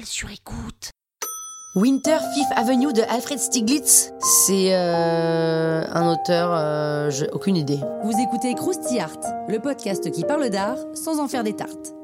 Sur écoute. Winter Fifth Avenue de Alfred Stieglitz, c'est euh, un auteur, euh, j'ai aucune idée. Vous écoutez Krusty Art, le podcast qui parle d'art sans en faire des tartes.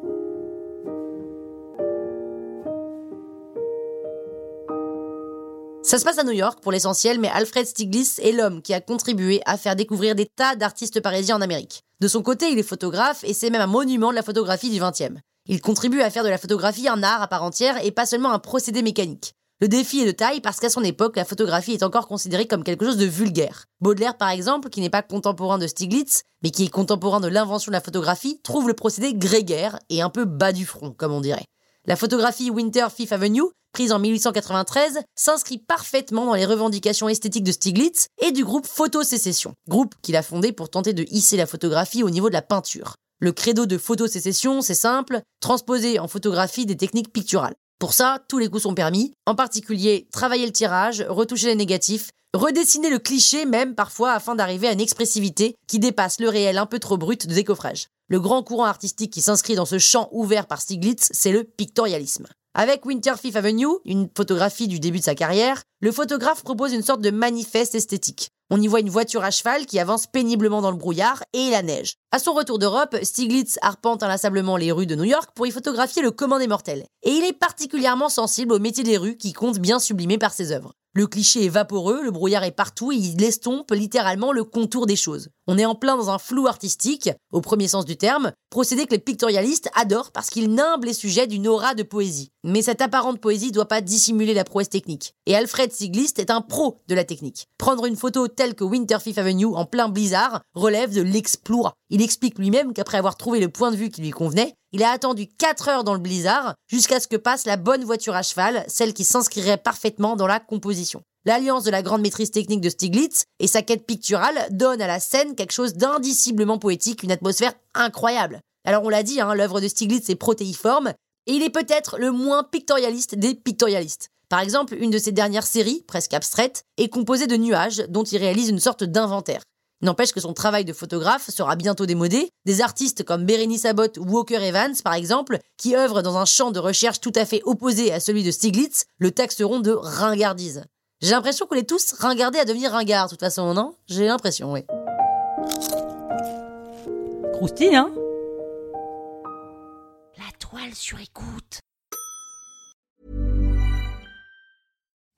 Ça se passe à New York pour l'essentiel, mais Alfred Stieglitz est l'homme qui a contribué à faire découvrir des tas d'artistes parisiens en Amérique. De son côté, il est photographe et c'est même un monument de la photographie du XXe. Il contribue à faire de la photographie un art à part entière et pas seulement un procédé mécanique. Le défi est de taille parce qu'à son époque, la photographie est encore considérée comme quelque chose de vulgaire. Baudelaire, par exemple, qui n'est pas contemporain de Stiglitz, mais qui est contemporain de l'invention de la photographie, trouve le procédé grégaire et un peu bas du front, comme on dirait. La photographie Winter Fifth Avenue, prise en 1893, s'inscrit parfaitement dans les revendications esthétiques de Stiglitz et du groupe Photosécession, groupe qu'il a fondé pour tenter de hisser la photographie au niveau de la peinture. Le credo de photosécession, c'est simple, transposer en photographie des techniques picturales. Pour ça, tous les coups sont permis, en particulier travailler le tirage, retoucher les négatifs, redessiner le cliché même parfois afin d'arriver à une expressivité qui dépasse le réel un peu trop brut de décoffrage. Le grand courant artistique qui s'inscrit dans ce champ ouvert par Stiglitz, c'est le pictorialisme. Avec Winter Fifth Avenue, une photographie du début de sa carrière, le photographe propose une sorte de manifeste esthétique. On y voit une voiture à cheval qui avance péniblement dans le brouillard et la neige. À son retour d'Europe, Stiglitz arpente inlassablement les rues de New York pour y photographier le commun des mortels. Et il est particulièrement sensible au métier des rues qui compte bien sublimer par ses œuvres. Le cliché est vaporeux, le brouillard est partout et il estompe littéralement le contour des choses. On est en plein dans un flou artistique, au premier sens du terme, procédé que les pictorialistes adorent parce qu'il nimble les sujets d'une aura de poésie. Mais cette apparente poésie doit pas dissimuler la prouesse technique. Et Alfred Stieglitz est un pro de la technique. Prendre une photo telle que Winter Fifth Avenue en plein blizzard relève de l'exploit. Il explique lui-même qu'après avoir trouvé le point de vue qui lui convenait, il a attendu 4 heures dans le blizzard jusqu'à ce que passe la bonne voiture à cheval, celle qui s'inscrirait parfaitement dans la composition. L'alliance de la grande maîtrise technique de Stiglitz et sa quête picturale donne à la scène quelque chose d'indiciblement poétique, une atmosphère incroyable. Alors on l'a dit, hein, l'œuvre de Stiglitz est protéiforme, et il est peut-être le moins pictorialiste des pictorialistes. Par exemple, une de ses dernières séries, presque abstraites, est composée de nuages dont il réalise une sorte d'inventaire. N'empêche que son travail de photographe sera bientôt démodé. Des artistes comme Berenice Abbott ou Walker Evans, par exemple, qui œuvrent dans un champ de recherche tout à fait opposé à celui de Stiglitz, le taxeront de ringardise. J'ai l'impression qu'on est tous ringardés à devenir ringards, de toute façon, non? J'ai l'impression, oui. Croustille, hein? La toile sur écoute.